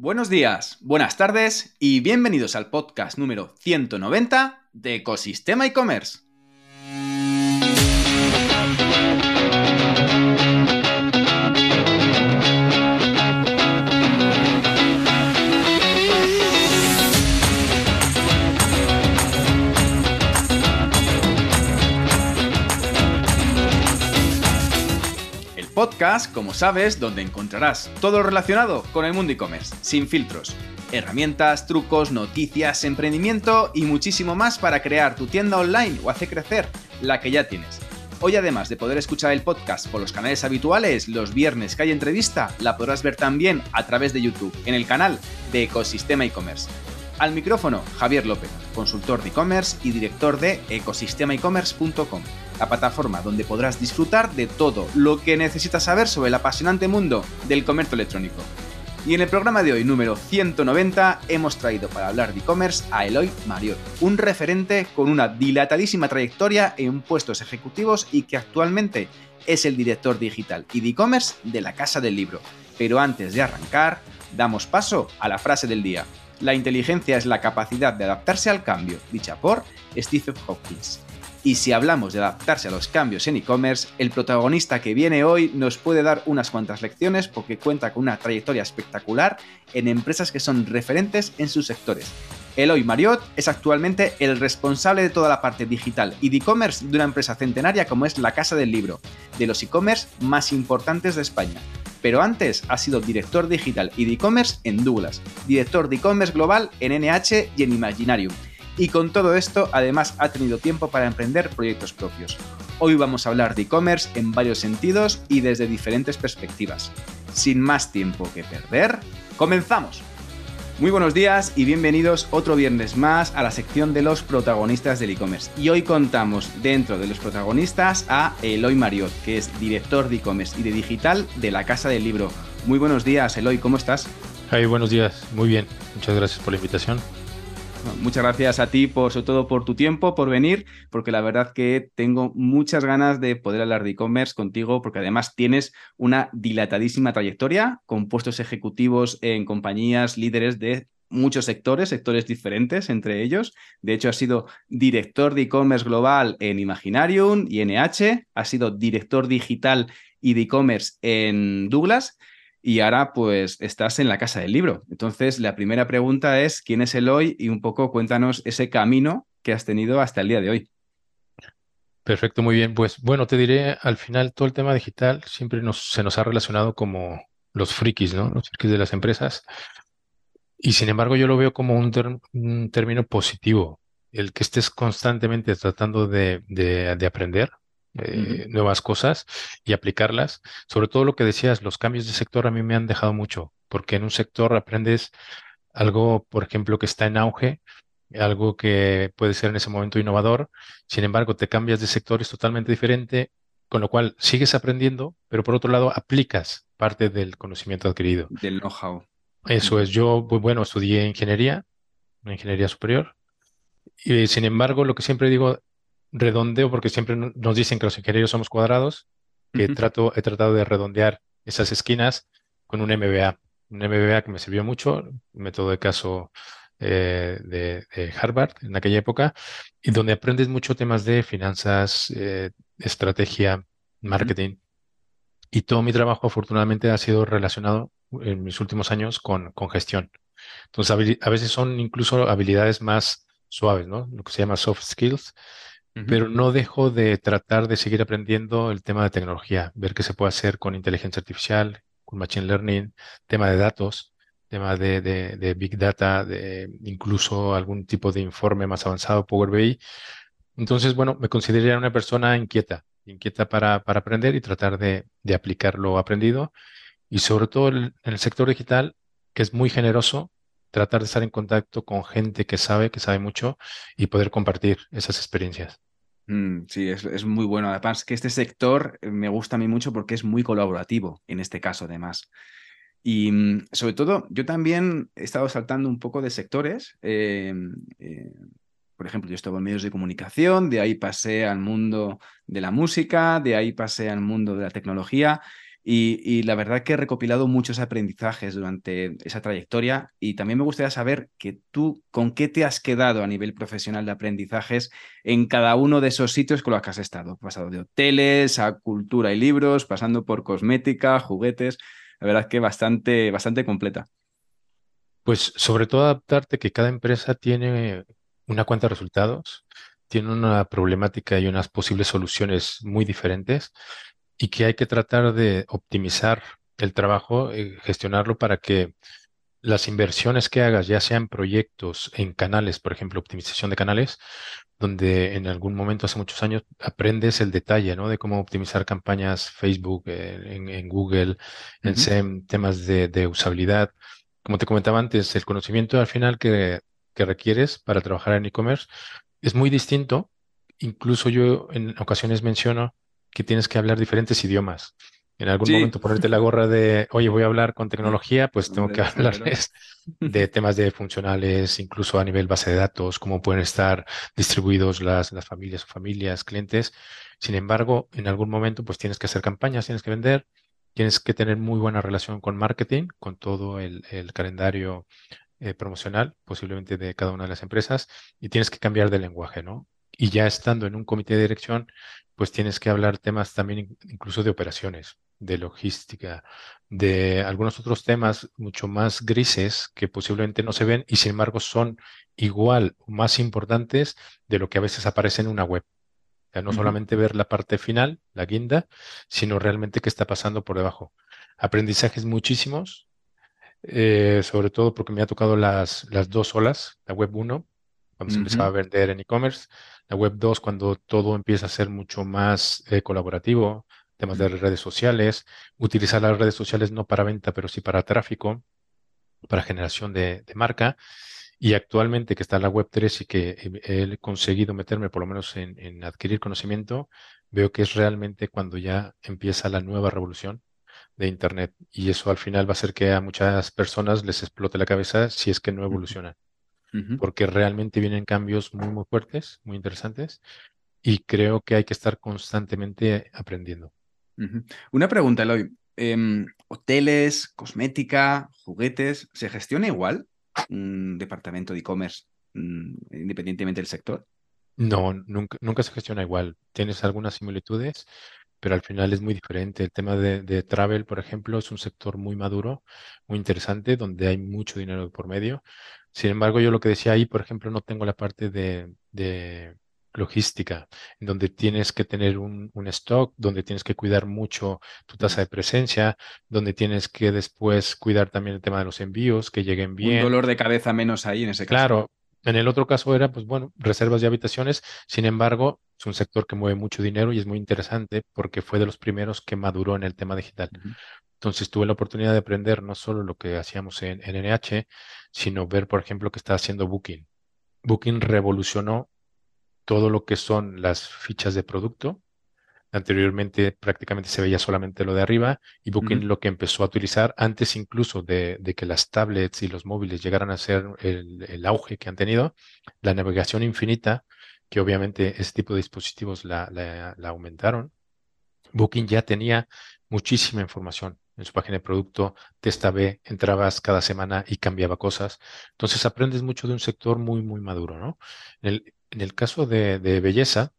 Buenos días, buenas tardes y bienvenidos al podcast número 190 de Ecosistema e-commerce. Como sabes, donde encontrarás todo relacionado con el mundo e-commerce, sin filtros. Herramientas, trucos, noticias, emprendimiento y muchísimo más para crear tu tienda online o hacer crecer la que ya tienes. Hoy además de poder escuchar el podcast por los canales habituales, los viernes que hay entrevista, la podrás ver también a través de YouTube, en el canal de Ecosistema e-commerce. Al micrófono, Javier López, consultor de e-commerce y director de ecosistemaecommerce.com, la plataforma donde podrás disfrutar de todo lo que necesitas saber sobre el apasionante mundo del comercio electrónico. Y en el programa de hoy, número 190, hemos traído para hablar de e-commerce a Eloy Mariot, un referente con una dilatadísima trayectoria en puestos ejecutivos y que actualmente es el director digital y de e-commerce de la Casa del Libro. Pero antes de arrancar, damos paso a la frase del día. La inteligencia es la capacidad de adaptarse al cambio, dicha por Stephen Hopkins. Y si hablamos de adaptarse a los cambios en e-commerce, el protagonista que viene hoy nos puede dar unas cuantas lecciones porque cuenta con una trayectoria espectacular en empresas que son referentes en sus sectores. Eloy Mariot es actualmente el responsable de toda la parte digital y de e-commerce de una empresa centenaria como es la Casa del Libro, de los e-commerce más importantes de España pero antes ha sido director digital y de e-commerce en Douglas, director de e-commerce global en NH y en Imaginarium. Y con todo esto, además ha tenido tiempo para emprender proyectos propios. Hoy vamos a hablar de e-commerce en varios sentidos y desde diferentes perspectivas. Sin más tiempo que perder, comenzamos. Muy buenos días y bienvenidos otro viernes más a la sección de los protagonistas del e-commerce. Y hoy contamos dentro de los protagonistas a Eloy Mariot, que es director de e-commerce y de digital de la Casa del Libro. Muy buenos días, Eloy, ¿cómo estás? Hey, buenos días, muy bien. Muchas gracias por la invitación. Muchas gracias a ti, por, sobre todo por tu tiempo, por venir, porque la verdad que tengo muchas ganas de poder hablar de e-commerce contigo, porque además tienes una dilatadísima trayectoria con puestos ejecutivos en compañías líderes de muchos sectores, sectores diferentes entre ellos. De hecho, has sido director de e-commerce global en Imaginarium y NH, has sido director digital y de e-commerce en Douglas y ahora pues estás en la casa del libro. Entonces, la primera pregunta es, ¿quién es Eloy? Y un poco cuéntanos ese camino que has tenido hasta el día de hoy. Perfecto, muy bien. Pues bueno, te diré, al final todo el tema digital siempre nos, se nos ha relacionado como los frikis, ¿no? Los frikis de las empresas. Y sin embargo, yo lo veo como un, término positivo, el que estés constantemente tratando de, de aprender, eh, nuevas cosas y aplicarlas. Sobre todo lo que decías, los cambios de sector a mí me han dejado mucho, porque en un sector aprendes algo, por ejemplo, que está en auge, algo que puede ser en ese momento innovador, sin embargo, te cambias de sector, es totalmente diferente, con lo cual sigues aprendiendo, pero por otro lado, aplicas parte del conocimiento adquirido. Del know-how. Eso es, yo, bueno, estudié ingeniería, ingeniería superior, y sin embargo, lo que siempre digo, redondeo porque siempre nos dicen que los ingenieros somos cuadrados, que trato, he tratado de redondear esas esquinas con un MBA. Un MBA que me sirvió mucho, método de caso eh, de, Harvard en aquella época, y donde aprendes mucho temas de finanzas, eh, estrategia, marketing. Y todo mi trabajo afortunadamente ha sido relacionado en mis últimos años con, con gestión. Entonces, a veces son incluso habilidades más suaves, ¿no? Lo que se llama soft skills, pero no dejo de tratar de seguir aprendiendo el tema de tecnología, ver qué se puede hacer con inteligencia artificial, con machine learning, tema de datos, tema de, big data, de incluso algún tipo de informe más avanzado, Power BI. Entonces, bueno, me consideraría una persona inquieta, inquieta para, para aprender y tratar de, aplicar lo aprendido. Y sobre todo en el sector digital, que es muy generoso, tratar de estar en contacto con gente que sabe, que sabe mucho y poder compartir esas experiencias. Mm, sí, es, muy bueno. Además, que este sector eh, me gusta a mí mucho porque es muy colaborativo, en este caso, además. Y mm, sobre todo, yo también he estado saltando un poco de sectores. Eh, eh, por ejemplo, yo estaba en medios de comunicación, de ahí pasé al mundo de la música, de ahí pasé al mundo de la tecnología. Y, la verdad que he recopilado muchos aprendizajes durante esa trayectoria y también me gustaría saber que tú con qué te has quedado a nivel profesional de aprendizajes en cada uno de esos sitios con los que has estado. pasado de hoteles a cultura y libros, pasando por cosmética, juguetes. La verdad que bastante, bastante completa. Pues sobre todo adaptarte que cada empresa tiene una cuenta de resultados, tiene una problemática y unas posibles soluciones muy diferentes y que hay que tratar de optimizar el trabajo, eh, gestionarlo para que las inversiones que hagas, ya sean proyectos en canales, por ejemplo, optimización de canales, donde en algún momento hace muchos años aprendes el detalle, ¿no? De cómo optimizar campañas Facebook, eh, en, Google, en SEM, temas de, usabilidad. Como te comentaba antes, el conocimiento al final que, que requieres para trabajar en e-commerce es muy distinto. Incluso yo en ocasiones menciono que tienes que hablar diferentes idiomas. En algún momento ponerte la gorra de, oye, voy a hablar con tecnología, pues tengo que hablar de temas de funcionales, incluso a nivel base de datos, cómo pueden estar distribuidos las, las familias o familias, clientes. Sin embargo, en algún momento, pues tienes que hacer campañas, tienes que vender, tienes que tener muy buena relación con marketing, con todo el, calendario eh, promocional, posiblemente de cada una de las empresas, y tienes que cambiar de lenguaje, ¿no? Y ya estando en un comité de dirección, pues tienes que hablar temas también incluso de operaciones, de logística, de algunos otros temas mucho más grises que posiblemente no se ven y sin embargo son igual o más importantes de lo que a veces aparece en una web. O sea, no solamente ver la parte final, la guinda, sino realmente qué está pasando por debajo. Aprendizajes muchísimos, eh, sobre todo porque me ha tocado las, las dos olas, la web 1 cuando se empezaba a vender en e-commerce, la web 2 cuando todo empieza a ser mucho más eh, colaborativo, temas de redes sociales, utilizar las redes sociales no para venta, pero sí para tráfico, para generación de, marca. Y actualmente que está la web 3 y que he, conseguido meterme por lo menos en, en, adquirir conocimiento, veo que es realmente cuando ya empieza la nueva revolución de Internet. Y eso al final va a hacer que a muchas personas les explote la cabeza si es que no evolucionan porque realmente vienen cambios muy, muy fuertes, muy interesantes, y creo que hay que estar constantemente aprendiendo. Una pregunta, Eloy. Em, ¿Hoteles, cosmética, juguetes, se gestiona igual un departamento de e-commerce mm, independientemente del sector? No, nunca, nunca se gestiona igual. Tienes algunas similitudes, pero al final es muy diferente. El tema de, de, travel, por ejemplo, es un sector muy maduro, muy interesante, donde hay mucho dinero por medio. Sin embargo, yo lo que decía ahí, por ejemplo, no tengo la parte de, logística, en donde tienes que tener un, stock, donde tienes que cuidar mucho tu tasa de presencia, donde tienes que después cuidar también el tema de los envíos, que lleguen bien. Un dolor de cabeza menos ahí en ese caso. Claro, en el otro caso era, pues bueno, reservas de habitaciones, sin embargo, es un sector que mueve mucho dinero y es muy interesante porque fue de los primeros que maduró en el tema digital. Entonces tuve la oportunidad de aprender no solo lo que hacíamos en, NH, sino ver, por ejemplo, que está haciendo Booking. Booking revolucionó todo lo que son las fichas de producto. Anteriormente prácticamente se veía solamente lo de arriba y Booking lo que empezó a utilizar antes incluso de, que las tablets y los móviles llegaran a ser el, auge que han tenido, la navegación infinita, que obviamente ese tipo de dispositivos la, la aumentaron. Booking ya tenía muchísima información en su página de producto, testa B, entrabas cada semana y cambiaba cosas. Entonces aprendes mucho de un sector muy, muy maduro, ¿no? En el, caso de, belleza,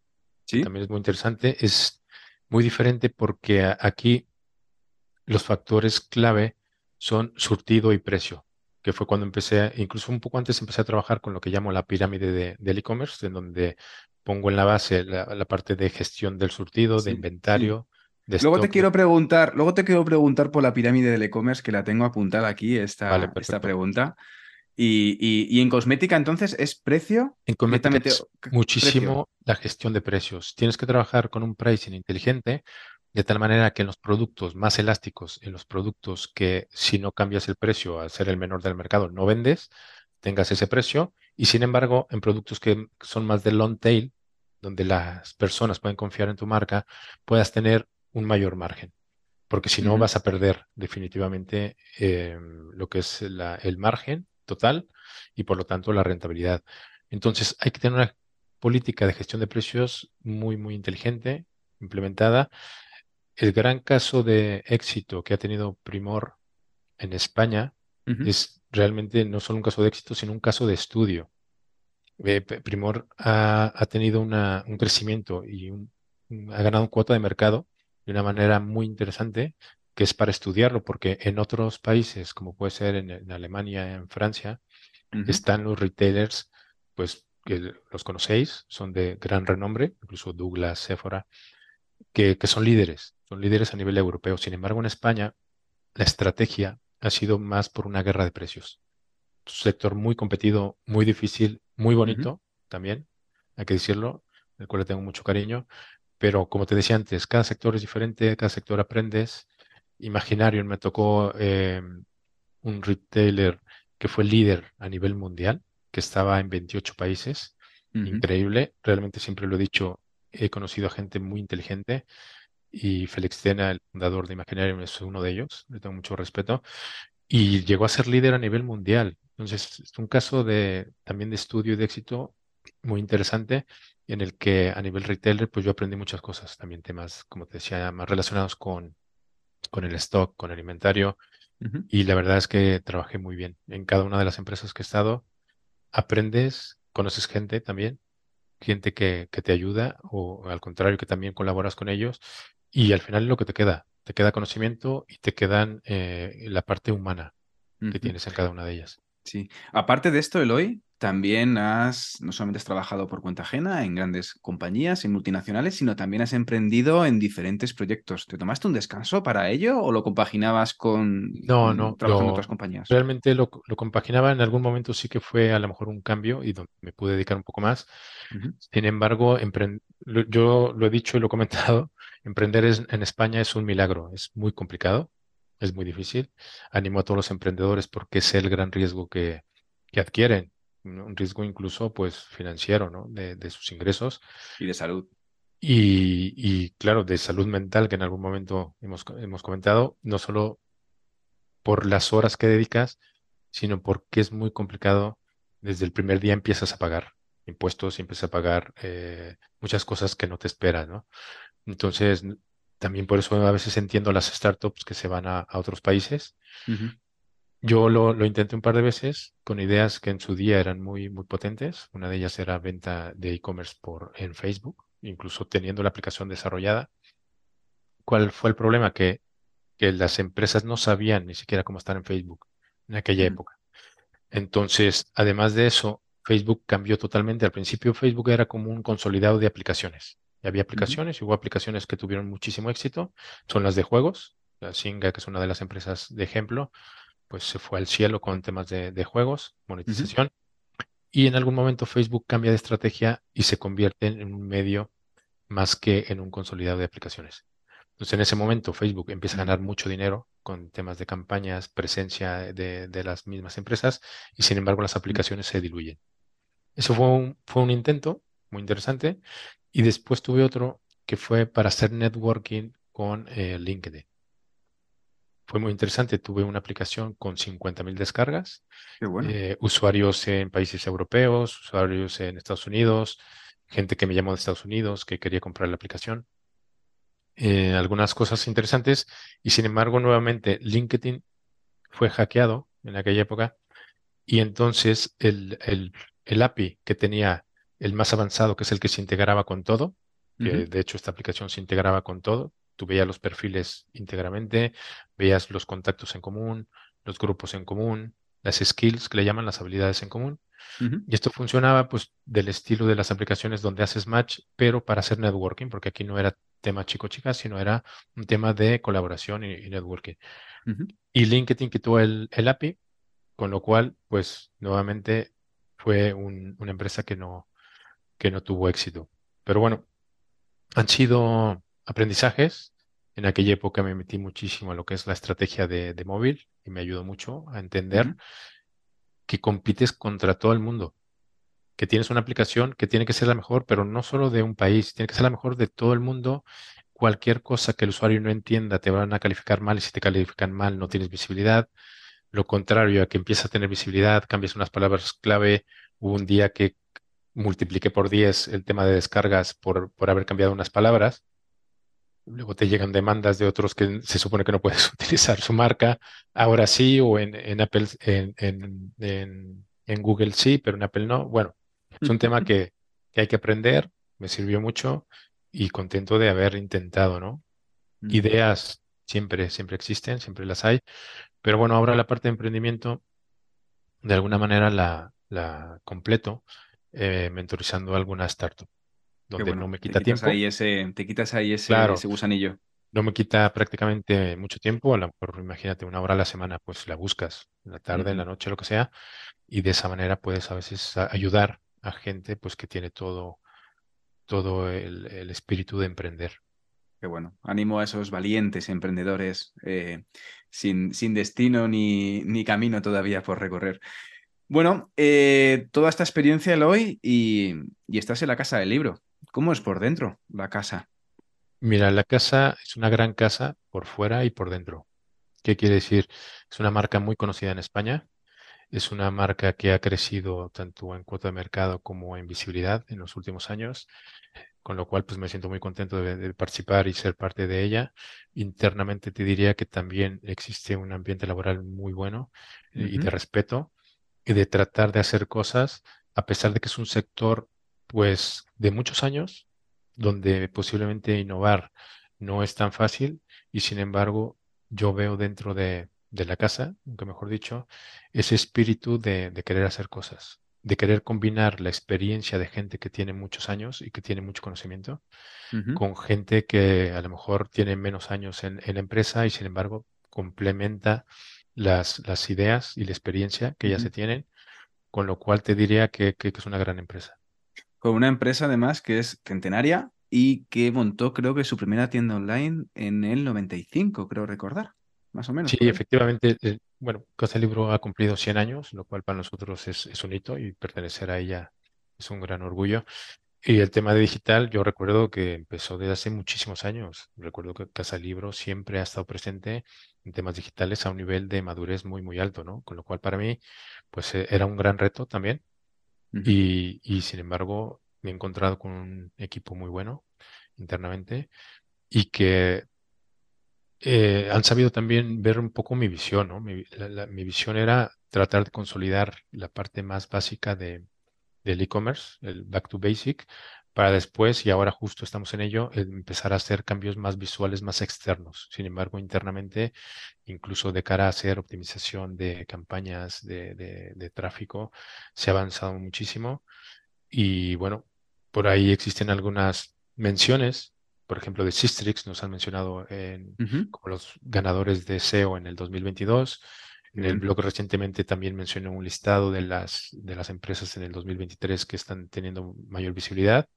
también es muy interesante, es muy diferente porque aquí los factores clave son surtido y precio, que fue cuando empecé, incluso un poco antes empecé a trabajar con lo que llamo la pirámide de, del e-commerce, en donde pongo en la base la, parte de gestión del surtido, de inventario, Luego te quiero preguntar, luego te quiero preguntar por la pirámide del e-commerce, que la tengo apuntada aquí, esta, esta pregunta. Y, en cosmética, entonces, ¿es precio? En cosmética es muchísimo la gestión de precios. Tienes que trabajar con un pricing inteligente, de tal manera que en los productos más elásticos, en los productos que si no cambias el precio al ser el menor del mercado, no vendes, tengas ese precio. Y sin embargo, en productos que son más de long tail, donde las personas pueden confiar en tu marca, puedas tener un mayor margen, porque si no vas a perder definitivamente em, lo que es el margen total y por lo tanto la rentabilidad. Entonces hay que tener una política de gestión de precios muy, muy inteligente, implementada. El gran caso de éxito que ha tenido Primor en España es realmente no solo un caso de éxito, sino un caso de estudio. Eh, Primor ha, tenido un crecimiento y ha ganado cuota de mercado de una manera muy interesante que es para estudiarlo, porque en otros países, como puede ser en, Alemania, en Francia, están los retailers, pues que los conocéis, son de gran renombre, incluso Douglas, Sephora, que, que son líderes, son líderes a nivel europeo. Sin embargo, en España, la estrategia ha sido más por una guerra de precios. Un sector muy competido, muy difícil, muy bonito también, hay que decirlo, del cual le tengo mucho cariño. Pero como te decía antes, cada sector es diferente, cada sector aprendes. Imaginario, me tocó em, un retailer que fue líder a nivel mundial, que estaba en 28 países. Increíble, realmente siempre lo he dicho, he conocido a gente muy inteligente y Félix Tena, el fundador de Imaginarium, es uno de ellos, le tengo mucho respeto, y llegó a ser líder a nivel mundial. Entonces, es un caso de, también de estudio y de éxito muy interesante en el que a nivel retailer, pues yo aprendí muchas cosas, también temas, como te decía, más relacionados con, con el stock, con el inventario, y la verdad es que trabajé muy bien. En cada una de las empresas que he estado, aprendes, conoces gente también, gente que, que te ayuda o al contrario, que también colaboras con ellos y al final es lo que te queda, te queda conocimiento y te quedan eh, la parte humana que tienes en cada una de ellas. Sí. Aparte de esto, Eloy, también has, no solamente has trabajado por cuenta ajena en grandes compañías, en multinacionales, sino también has emprendido en diferentes proyectos. ¿Te tomaste un descanso para ello o lo compaginabas con, no, no, trabajando en otras compañías? Realmente lo, compaginaba en algún momento, sí que fue a lo mejor un cambio y donde me pude dedicar un poco más. Sin embargo, yo lo he dicho y lo he comentado, emprender en España es un milagro, es muy complicado, es muy difícil. Animo a todos los emprendedores porque es el gran riesgo que, que adquieren un riesgo incluso pues financiero, ¿no? De, sus ingresos. Y de salud. Y, claro, de salud mental que en algún momento hemos, hemos comentado, no solo por las horas que dedicas, sino porque es muy complicado. Desde el primer día empiezas a pagar impuestos y empiezas a pagar eh, muchas cosas que no te esperas, ¿no? Entonces, también por eso a veces entiendo las startups que se van a, otros países. Yo lo, lo, intenté un par de veces con ideas que en su día eran muy, muy potentes. Una de ellas era venta de e-commerce por en Facebook, incluso teniendo la aplicación desarrollada. ¿Cuál fue el problema? Que, que las empresas no sabían ni siquiera cómo estar en Facebook en aquella época. Entonces, además de eso, Facebook cambió totalmente. Al principio Facebook era como un consolidado de aplicaciones. Y había aplicaciones y hubo aplicaciones que tuvieron muchísimo éxito. Son las de juegos. La Singa, que es una de las empresas de ejemplo, pues se fue al cielo con temas de, juegos, monetización. Y en algún momento Facebook cambia de estrategia y se convierte en un medio más que en un consolidado de aplicaciones. Entonces, en ese momento Facebook empieza a ganar mucho dinero con temas de campañas, presencia de, las mismas empresas, y sin embargo las aplicaciones se diluyen. Eso fue un, fue un intento muy interesante. Y después tuve otro que fue para hacer networking con eh, LinkedIn fue muy interesante. Tuve una aplicación con 50.000 descargas, eh, usuarios en países europeos, usuarios en Estados Unidos, gente que me llamó de Estados Unidos que quería comprar la aplicación. Eh, algunas cosas interesantes y sin embargo nuevamente LinkedIn fue hackeado en aquella época y entonces el, el, API que tenía el más avanzado, que es el que se integraba con todo, que de hecho esta aplicación se integraba con todo, Tú veías los perfiles íntegramente, veías los contactos en común, los grupos en común, las skills que le llaman las habilidades en común. Y esto funcionaba pues del estilo de las aplicaciones donde haces match, pero para hacer networking, porque aquí no era tema chico-chica, sino era un tema de colaboración y, networking. Y LinkedIn quitó el, el, API, con lo cual, pues nuevamente fue una empresa que no, que no tuvo éxito. Pero bueno, han sido aprendizajes. En aquella época me metí muchísimo a lo que es la estrategia de, móvil y me ayudó mucho a entender que compites contra todo el mundo, que tienes una aplicación que tiene que ser la mejor, pero no solo de un país, tiene que ser la mejor de todo el mundo. Cualquier cosa que el usuario no entienda te van a calificar mal y si te califican mal no tienes visibilidad. Lo contrario, a que empiezas a tener visibilidad, cambias unas palabras clave. Hubo un día que multipliqué por 10 el tema de descargas por, por haber cambiado unas palabras. Luego te llegan demandas de otros que se supone que no puedes utilizar su marca, ahora sí, o en, en Apple, en, en, en, Google sí, pero en Apple no. Bueno, es un tema que, que hay que aprender, me sirvió mucho y contento de haber intentado, ¿no? Ideas siempre, siempre existen, siempre las hay, pero bueno, ahora la parte de emprendimiento, de alguna manera la, la completo eh, mentorizando alguna startup, donde no me quita tiempo. Ahí ese, te quitas ahí ese, ese gusanillo. No me quita prácticamente mucho tiempo, a lo mejor imagínate una hora a la semana, pues la buscas, en la tarde, en la noche, lo que sea, y de esa manera puedes a veces ayudar a gente pues que tiene todo, todo el, espíritu de emprender. Qué bueno. Animo a esos valientes emprendedores eh, sin, sin, destino ni, ni, camino todavía por recorrer. Bueno, eh, toda esta experiencia, Eloy, y, y estás en la casa del libro. ¿Cómo es por dentro la casa? Mira, la casa es una gran casa por fuera y por dentro. ¿Qué quiere decir? Es una marca muy conocida en España. Es una marca que ha crecido tanto en cuota de mercado como en visibilidad en los últimos años, con lo cual pues me siento muy contento de, participar y ser parte de ella. Internamente te diría que también existe un ambiente laboral muy bueno eh, y de respeto y de tratar de hacer cosas, a pesar de que es un sector, pues, de muchos años, donde posiblemente innovar no es tan fácil, y sin embargo, yo veo dentro de, la casa, aunque mejor dicho, ese espíritu de, querer hacer cosas, de querer combinar la experiencia de gente que tiene muchos años y que tiene mucho conocimiento, con gente que a lo mejor tiene menos años en, la empresa y sin embargo complementa las, las ideas y la experiencia que ya se tienen, con lo cual te diría que, es una gran empresa. Con una empresa además que es centenaria y que montó creo que su primera tienda online en el 95, creo recordar, más o menos. Sí, efectivamente, eh, bueno, Casa Libro ha cumplido 100 años, lo cual para nosotros es, es un hito y pertenecer a ella es un gran orgullo. Y el tema de digital, yo recuerdo que empezó desde hace muchísimos años. Recuerdo que Casa Libro siempre ha estado presente en temas digitales a un nivel de madurez muy, muy alto, ¿no? Con lo cual para mí, pues eh, era un gran reto también. y, y, sin embargo, me he encontrado con un equipo muy bueno internamente y que eh, han sabido también ver un poco mi visión, ¿no? Mi, mi visión era tratar de consolidar la parte más básica de, del e-commerce, el back to basic, para después, y ahora justo estamos en ello, empezar a hacer cambios más visuales, más externos. Sin embargo, internamente, incluso de cara a hacer optimización de campañas de, tráfico, se ha avanzado muchísimo. Y bueno, por ahí existen algunas menciones, por ejemplo, de Sistrix, nos han mencionado en, como los ganadores de SEO en el 2022. En el blog recientemente también mencioné un listado de las, de las empresas en el 2023 que están teniendo mayor visibilidad.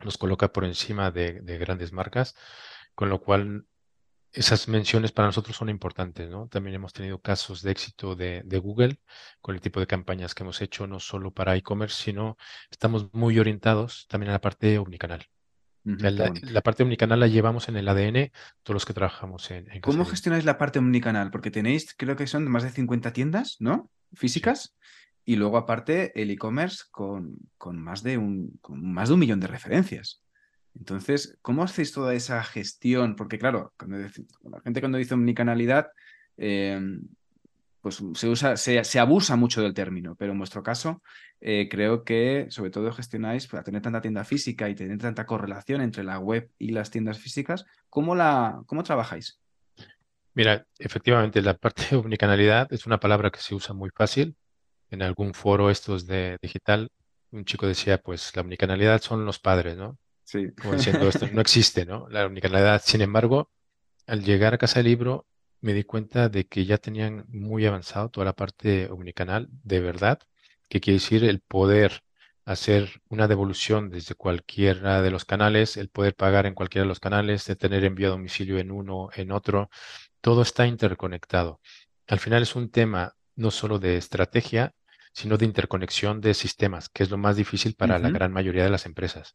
Nos coloca por encima de, grandes marcas, con lo cual esas menciones para nosotros son importantes, ¿no? También hemos tenido casos de éxito de, Google con el tipo de campañas que hemos hecho, no solo para e-commerce, sino estamos muy orientados también a la parte omnicanal la, parte omnicanal la llevamos en el ADN, todos los que trabajamos en, en ¿Cómo gestionáis la parte omnicanal? Porque tenéis, creo que son más de 50 tiendas, ¿no? Físicas. Y luego, aparte, el e-commerce con, con, más de un, más de un millón de referencias. Entonces, ¿cómo hacéis toda esa gestión? Porque, claro, cuando, la gente cuando dice omnicanalidad, eh, pues se usa, se, abusa mucho del término, pero en vuestro caso eh, creo que sobre todo gestionáis para tener tanta tienda física y tener tanta correlación entre la web y las tiendas físicas, ¿cómo, la, cómo trabajáis? Mira, efectivamente, la parte de omnicanalidad es una palabra que se usa muy fácil. En algún foro estos de digital, un chico decía, pues la omnicanalidad son los padres, ¿no? Sí. Como diciendo, esto no existe, ¿no? La omnicanalidad, sin embargo, al llegar a Casa del Libro, me di cuenta de que ya tenían muy avanzado toda la parte omnicanal de verdad, que quiere decir el poder hacer una devolución desde cualquiera de los canales, el poder pagar en cualquiera de los canales, de tener envío a domicilio en uno, en otro, todo está interconectado. Al final es un tema no solo de estrategia, sino de interconexión de sistemas, que es lo más difícil para la gran mayoría de las empresas.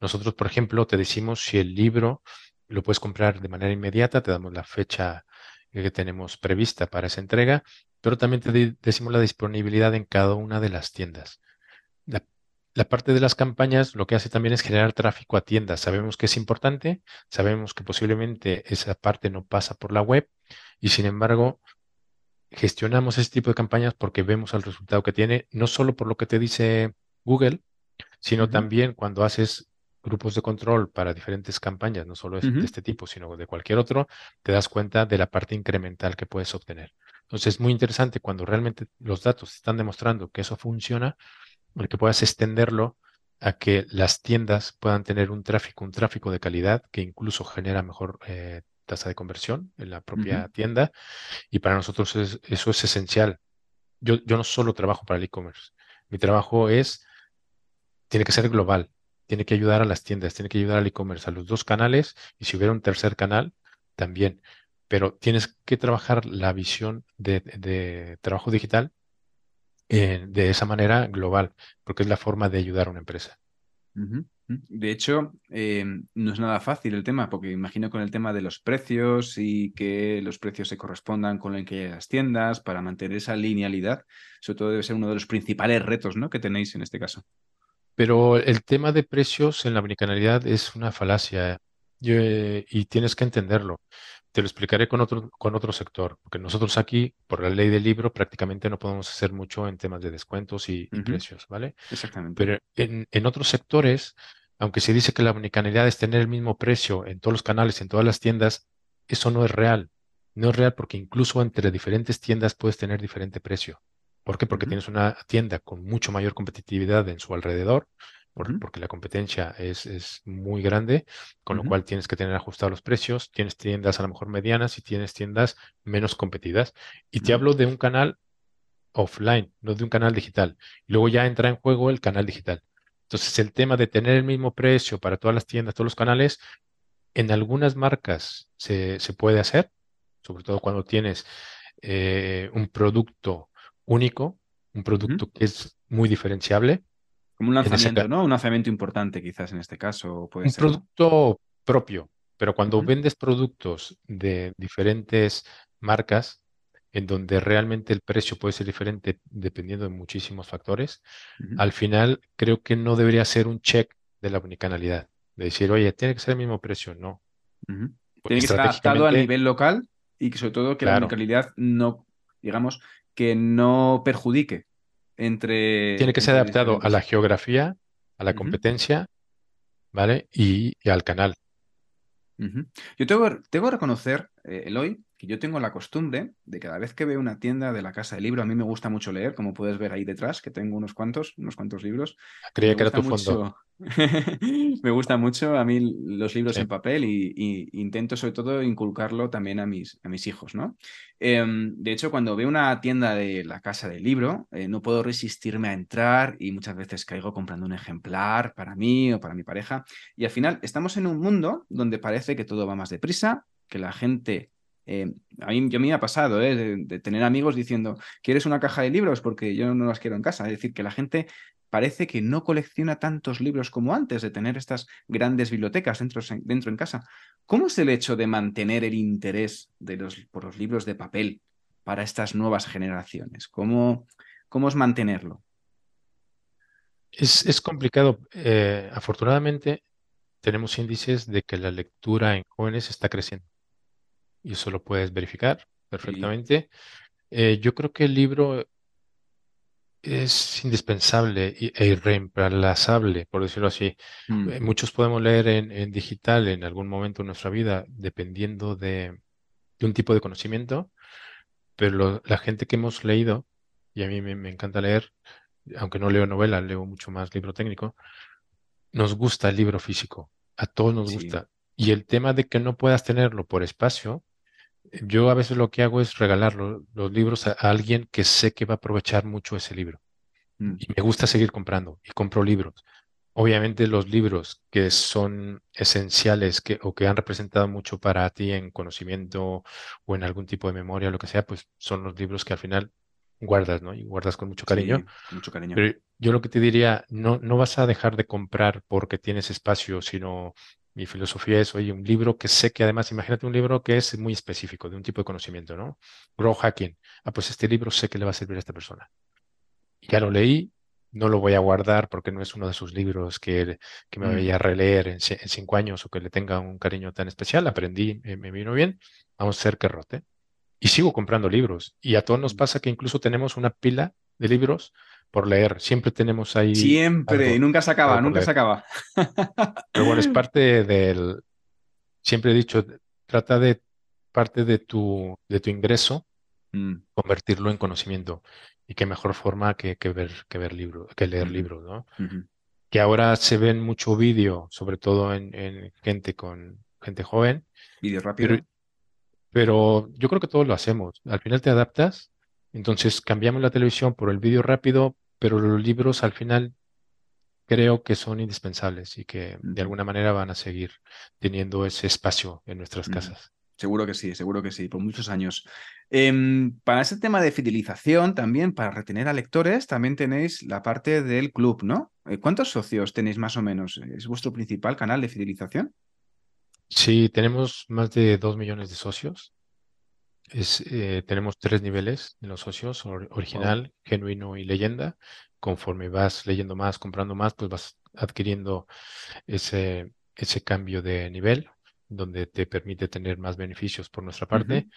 Nosotros, por ejemplo, te decimos si el libro lo puedes comprar de manera inmediata, te damos la fecha que tenemos prevista para esa entrega, pero también te decimos la disponibilidad en cada una de las tiendas. la parte de las campañas lo que hace también es generar tráfico a tiendas. Sabemos que es importante, sabemos que posiblemente esa parte no pasa por la web y sin embargo gestionamos ese tipo de campañas porque vemos el resultado que tiene, no solo por lo que te dice Google, sino también cuando haces grupos de control para diferentes campañas, no solo de este tipo, sino de cualquier otro, te das cuenta de la parte incremental que puedes obtener. Entonces es muy interesante cuando realmente los datos están demostrando que eso funciona, el que puedas extenderlo a que las tiendas puedan tener un tráfico, un tráfico de calidad que incluso genera mejor eh, tasa de conversión en la propia tienda. Y para nosotros eso es esencial. Yo, yo no solo trabajo para el e-commerce. Mi trabajo es, tiene que ser global. Tiene que ayudar a las tiendas, tiene que ayudar al e-commerce, a los dos canales. Y si hubiera un tercer canal, también. Pero tienes que trabajar la visión de, trabajo digital eh, de esa manera global, porque es la forma de ayudar a una empresa. De hecho, em, no es nada fácil el tema, porque imagino con el tema de los precios y que los precios se correspondan con lo que hay las tiendas para mantener esa linealidad, sobre todo debe ser uno de los principales retos ¿no? que tenéis en este caso. Pero el tema de precios en la omnicanalidad es una falacia eh, y tienes que entenderlo. Te lo explicaré con otro, con otro sector, porque nosotros aquí, por la ley del libro, prácticamente no podemos hacer mucho en temas de descuentos y, precios, ¿vale? Exactamente. Pero en, en, otros sectores, aunque se dice que la omnicanalidad es tener el mismo precio en todos los canales, en todas las tiendas, eso no es real. No es real porque incluso entre diferentes tiendas puedes tener diferente precio. ¿Por qué? Porque tienes una tienda con mucho mayor competitividad en su alrededor porque la competencia es, es, muy grande, con lo cual tienes que tener ajustados los precios, tienes tiendas a lo mejor medianas y tienes tiendas menos competidas. Y te hablo de un canal offline, no de un canal digital. Y luego ya entra en juego el canal digital. Entonces, el tema de tener el mismo precio para todas las tiendas, todos los canales, en algunas marcas se, se puede hacer, sobre todo cuando tienes eh, un producto único, un producto que es muy diferenciable como un lanzamiento, ¿no? Un lanzamiento importante quizás en este caso. Puede un producto propio, pero cuando vendes productos de diferentes marcas, en donde realmente el precio puede ser diferente dependiendo de muchísimos factores, al final creo que no debería ser un check de la unicanalidad, de decir, oye, tiene que ser el mismo precio, no. Tiene que ser adaptado a nivel local y que sobre todo que la unicanalidad no, digamos, que no perjudique entre... Tiene que ser adaptado a la geografía, a la competencia, ¿vale? Y, al canal. Yo tengo, tengo que reconocer, eh, Eloy, que yo tengo la costumbre de cada vez que veo una tienda de la casa de libro, a mí me gusta mucho leer, como puedes ver ahí detrás, que tengo unos cuantos, unos cuantos libros. Creía que era tu fondo. me gusta mucho a mí los libros en papel y, intento sobre todo inculcarlo también a mis, a mis hijos, ¿no? Em, de hecho, cuando veo una tienda de la casa del libro, eh, no puedo resistirme a entrar y muchas veces caigo comprando un ejemplar para mí o para mi pareja. Y al final estamos en un mundo donde parece que todo va más deprisa, que la gente eh, a mí, yo me ha pasado ¿eh? de, tener amigos diciendo, ¿quieres una caja de libros? Porque yo no las quiero en casa. Es decir, que la gente parece que no colecciona tantos libros como antes de tener estas grandes bibliotecas dentro, dentro en casa. ¿Cómo es el hecho de mantener el interés de los, por los libros de papel para estas nuevas generaciones? ¿Cómo, cómo es mantenerlo? Es, es complicado. Eh, afortunadamente, tenemos índices de que la lectura en jóvenes está creciendo y eso lo puedes verificar perfectamente. Eh, yo creo que el libro es indispensable e irreemplazable, por decirlo así. Mm. Eh, muchos podemos leer en, digital en algún momento de nuestra vida, dependiendo de, un tipo de conocimiento, pero la gente que hemos leído, y a mí me, encanta leer, aunque no leo novela, leo mucho más libro técnico, nos gusta el libro físico, a todos nos gusta. Y el tema de que no puedas tenerlo por espacio, yo a veces lo que hago es regalar los libros a, alguien que sé que va a aprovechar mucho ese libro. Mm. Y me gusta seguir comprando y compro libros. Obviamente los libros que son esenciales que, o que han representado mucho para ti en conocimiento o en algún tipo de memoria, lo que sea, pues son los libros que al final guardas, ¿no? Y guardas con mucho cariño. mucho cariño. Pero yo lo que te diría, no, no vas a dejar de comprar porque tienes espacio, sino mi filosofía es, oye, un libro que sé que además, imagínate un libro que es muy específico, de un tipo de conocimiento, ¿no? Grow Hacking. Ah, pues este libro sé que le va a servir a esta persona. Ya lo leí, no lo voy a guardar porque no es uno de sus libros que, que me Mm. voy a releer en, ci- en cinco años o que le tenga un cariño tan especial. Aprendí, eh, me vino bien, vamos a hacer que rote. Y sigo comprando libros. Y a todos nos Mm. pasa que incluso tenemos una pila de libros por leer. Siempre tenemos ahí Siempre, algo, y nunca se acaba, nunca se leer. acaba. Pero bueno, es parte del, siempre he dicho, trata de parte de tu, de tu ingreso, Mm, convertirlo en conocimiento. Y qué mejor forma que, que ver, que ver libros, que leer libros, ¿no? Que ahora se ven mucho vídeo, sobre todo en, en gente con gente joven, Vídeo rápido. pero, pero yo creo que todos lo hacemos. Al final te adaptas, entonces cambiamos la televisión por el vídeo rápido, pero los libros al final creo que son indispensables y que de alguna manera van a seguir teniendo ese espacio en nuestras casas. Seguro que sí, seguro que sí, por muchos años. Em, para ese tema de fidelización también, para retener a lectores, también tenéis la parte del club, ¿no? Eh, ¿Cuántos socios tenéis más o menos? ¿Es vuestro principal canal de fidelización? Sí, tenemos más de dos millones de socios. Es, eh, tenemos tres niveles en los socios, or- original, genuino y leyenda. Conforme vas leyendo más, comprando más, pues vas adquiriendo ese, ese cambio de nivel, donde te permite tener más beneficios por nuestra parte.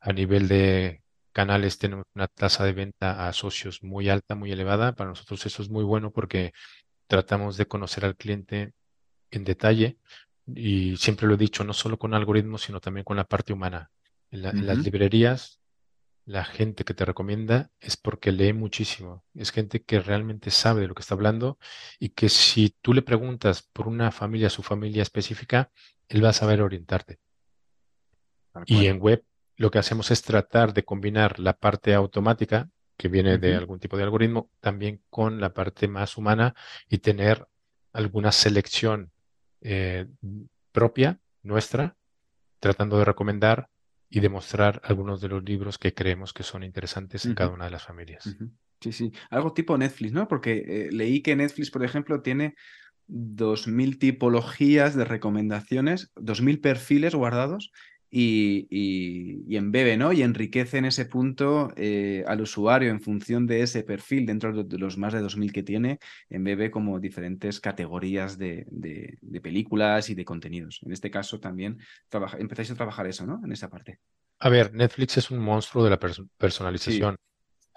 A nivel de canales tenemos una tasa de venta a socios muy alta, muy elevada. Para nosotros eso es muy bueno porque tratamos de conocer al cliente en detalle y siempre lo he dicho, no solo con algoritmos, sino también con la parte humana. En, la- en las librerías, la gente que te recomienda es porque lee muchísimo. Es gente que realmente sabe de lo que está hablando y que si tú le preguntas por una familia, su familia específica, él va a saber orientarte. Y en web lo que hacemos es tratar de combinar la parte automática que viene de algún tipo de algoritmo también con la parte más humana y tener alguna selección eh, propia nuestra, tratando de recomendar y demostrar algunos de los libros que creemos que son interesantes en cada una de las familias. Sí, sí. Algo tipo Netflix, ¿no? Porque eh, leí que Netflix, por ejemplo, tiene 2.000 tipologías de recomendaciones, 2.000 perfiles guardados y, y, y embebe, ¿no? Y enriquece en ese punto eh, al usuario en función de ese perfil, dentro de los más de 2.000 que tiene, embebe como diferentes categorías de, de- de películas y de contenidos. En este caso también trabaja- empezáis a trabajar eso, ¿no? En esa parte. A ver, Netflix es un monstruo de la perso- personalización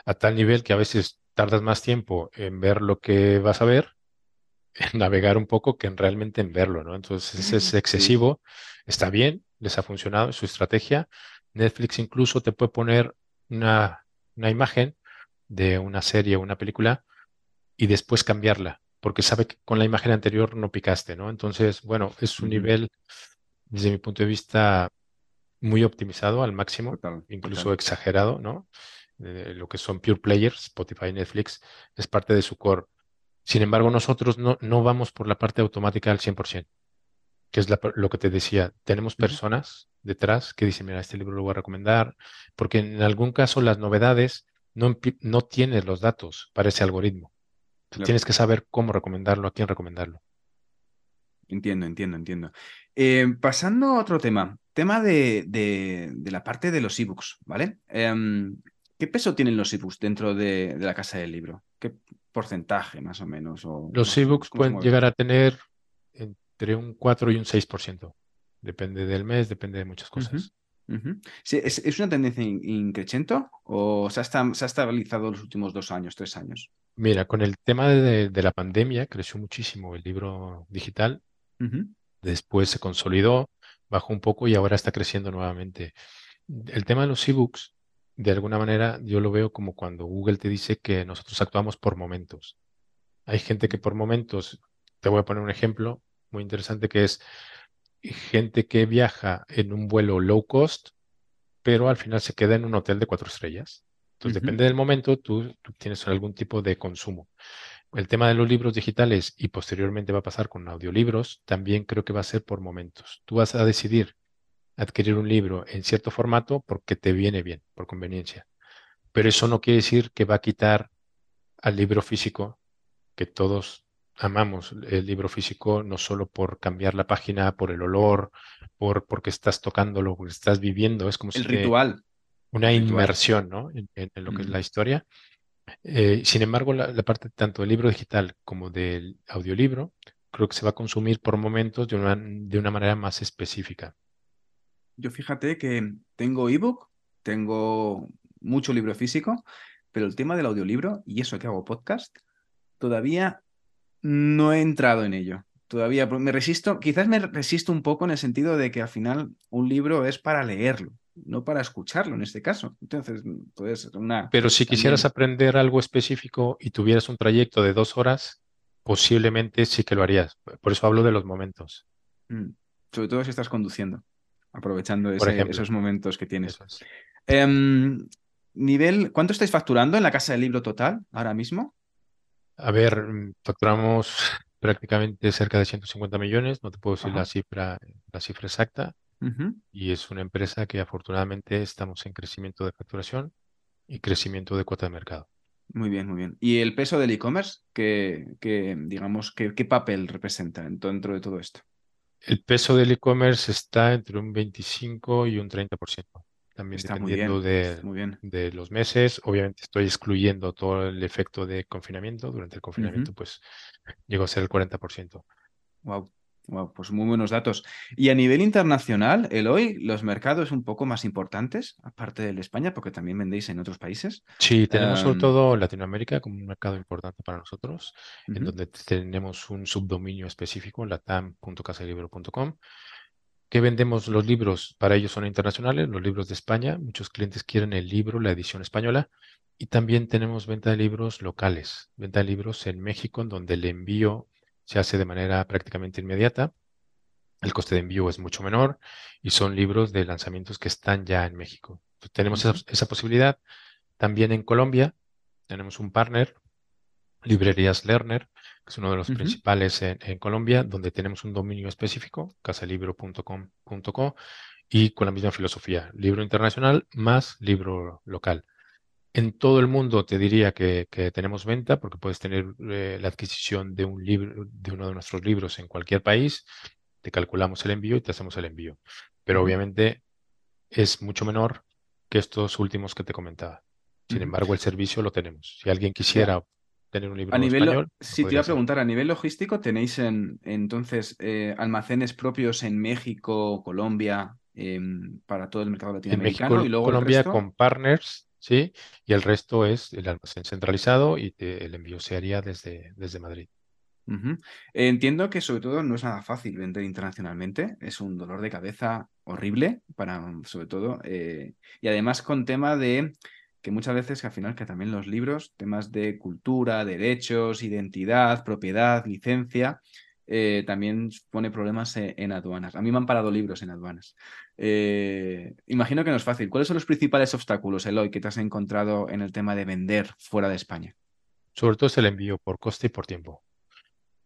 a tal nivel que a veces tardas más tiempo en ver lo que vas a ver, en navegar un poco, que en realmente en verlo, ¿no? Entonces es Sí. excesivo, está bien, les ha funcionado, su estrategia. Netflix incluso te puede poner una, una imagen de una serie o una película y después cambiarla, porque sabe que con la imagen anterior no picaste, ¿no? Entonces, bueno, es un nivel, desde mi punto de vista, muy optimizado al máximo Total, incluso total. exagerado, ¿no? Eh, lo que son pure players, Spotify, Netflix, es parte de su core. Sin embargo, nosotros no, no vamos por la parte automática al 100%, que es la lo que te decía. Tenemos personas detrás que dicen, mira, este libro lo voy a recomendar, porque en algún caso las novedades no, no tienes los datos para ese algoritmo. Claro. tienes que saber cómo recomendarlo, a quién recomendarlo. Entiendo, entiendo, entiendo. Eh, pasando a otro tema, tema de, de- de la parte de los ebooks, ¿vale? Em, ¿qué peso tienen los ebooks dentro de, de la casa del libro? ¿Qué porcentaje más o menos? O, Los ebooks ¿cómo se pueden llegar a tener entre un 4 y un 6%. Depende del mes, depende de muchas cosas. Sí, ¿es, es una tendencia in, increciendo o se ha, se ha estabilizado los últimos dos años, tres años? Mira, con el tema de, de la pandemia creció muchísimo el libro digital, después se consolidó, bajó un poco y ahora está creciendo nuevamente. El tema de los ebooks, de alguna manera, yo lo veo como cuando Google te dice que nosotros actuamos por momentos. Hay gente que por momentos, te voy a poner un ejemplo muy interesante que es gente que viaja en un vuelo low cost, pero al final se queda en un hotel de cuatro estrellas. Entonces, depende del momento, tú, tú tienes algún tipo de consumo. El tema de los libros digitales y posteriormente va a pasar con audiolibros, también creo que va a ser por momentos. Tú vas a decidir adquirir un libro en cierto formato porque te viene bien, por conveniencia. Pero eso no quiere decir que va a quitar al libro físico, que todos amamos el libro físico, no solo por cambiar la página, por el olor, por porque estás tocándolo, porque estás viviendo, es como El si ritual, una inmersión, ¿no? En, lo que es la historia. Eh, sin embargo, la, la parte tanto del libro digital como del audiolibro, creo que se va a consumir por momentos de una, de una manera más específica. Yo fíjate que tengo ebook, tengo mucho libro físico, pero el tema del audiolibro, y eso que hago podcast, todavía no he entrado en ello. Todavía me resisto, quizás me resisto un poco en el sentido de que al final un libro es para leerlo, no para escucharlo en este caso. Entonces, puede ser una... Pero si quisieras aprender algo específico y tuvieras un trayecto de dos horas, posiblemente sí que lo harías. Por eso hablo de los momentos. Mm, sobre todo si estás conduciendo aprovechando esos momentos que tienes. Em, nivel, ¿cuánto estáis facturando en la casa del libro total ahora mismo? A ver, mm, facturamos prácticamente cerca de 150 millones, no te puedo decir la cifra, la cifra exacta, y es una empresa que afortunadamente estamos en crecimiento de facturación y crecimiento de cuota de mercado. Muy bien, muy bien. ¿Y el peso del e-commerce? ¿Qué, digamos, qué papel representa dentro de todo esto? El peso del e-commerce está entre un 25 y un 30%, también dependiendo de, los meses. Obviamente estoy excluyendo todo el efecto de confinamiento. Durante el confinamiento, pues llegó a ser el 40%. Wow. Wow, pues muy buenos datos. Y a nivel internacional, Eloy, los mercados un poco más importantes, aparte de España, porque también vendéis en otros países. Sí, tenemos sobre todo Latinoamérica como un mercado importante para nosotros, en donde tenemos un subdominio específico, latam.casalibro.com, que vendemos los libros, para ellos son internacionales, los libros de España, muchos clientes quieren el libro, la edición española, y también tenemos venta de libros locales, venta de libros en México, en donde el envío se hace de manera prácticamente inmediata. El coste de envío es mucho menor y son libros de lanzamientos que están ya en México. tenemos esa, posibilidad. También en Colombia tenemos un partner, Librerías Lerner, que es uno de los principales en, en, Colombia, donde tenemos un dominio específico, casalibro.com.co, y con la misma filosofía, libro internacional más libro local. En todo el mundo te diría que, tenemos venta porque puedes tener eh, la adquisición de un libro, de uno de nuestros libros en cualquier país, te calculamos el envío y te hacemos el envío. Pero obviamente es mucho menor que estos últimos que te comentaba. Sin embargo, el servicio lo tenemos. Si alguien quisiera tener un libro a nivel español, sí, te iba a preguntar, a nivel logístico, ¿tenéis en, entonces eh, almacenes propios en México, Colombia, em, para todo el mercado latinoamericano? En México, y luego Colombia con partners ¿sí? Y el resto es el almacén centralizado y el envío se haría desde, desde Madrid. Entiendo que sobre todo no es nada fácil vender internacionalmente, es un dolor de cabeza horrible para sobre todo, eh, y además con tema de que muchas veces que al final que también los libros, temas de cultura, derechos, identidad, propiedad, licencia, eh, también pone problemas e, en, aduanas. A mí me han parado libros en aduanas. Eh, imagino que no es fácil. ¿Cuáles son los principales obstáculos, Eloy, que te has encontrado en el tema de vender fuera de España? Sobre todo es el envío por coste y por tiempo.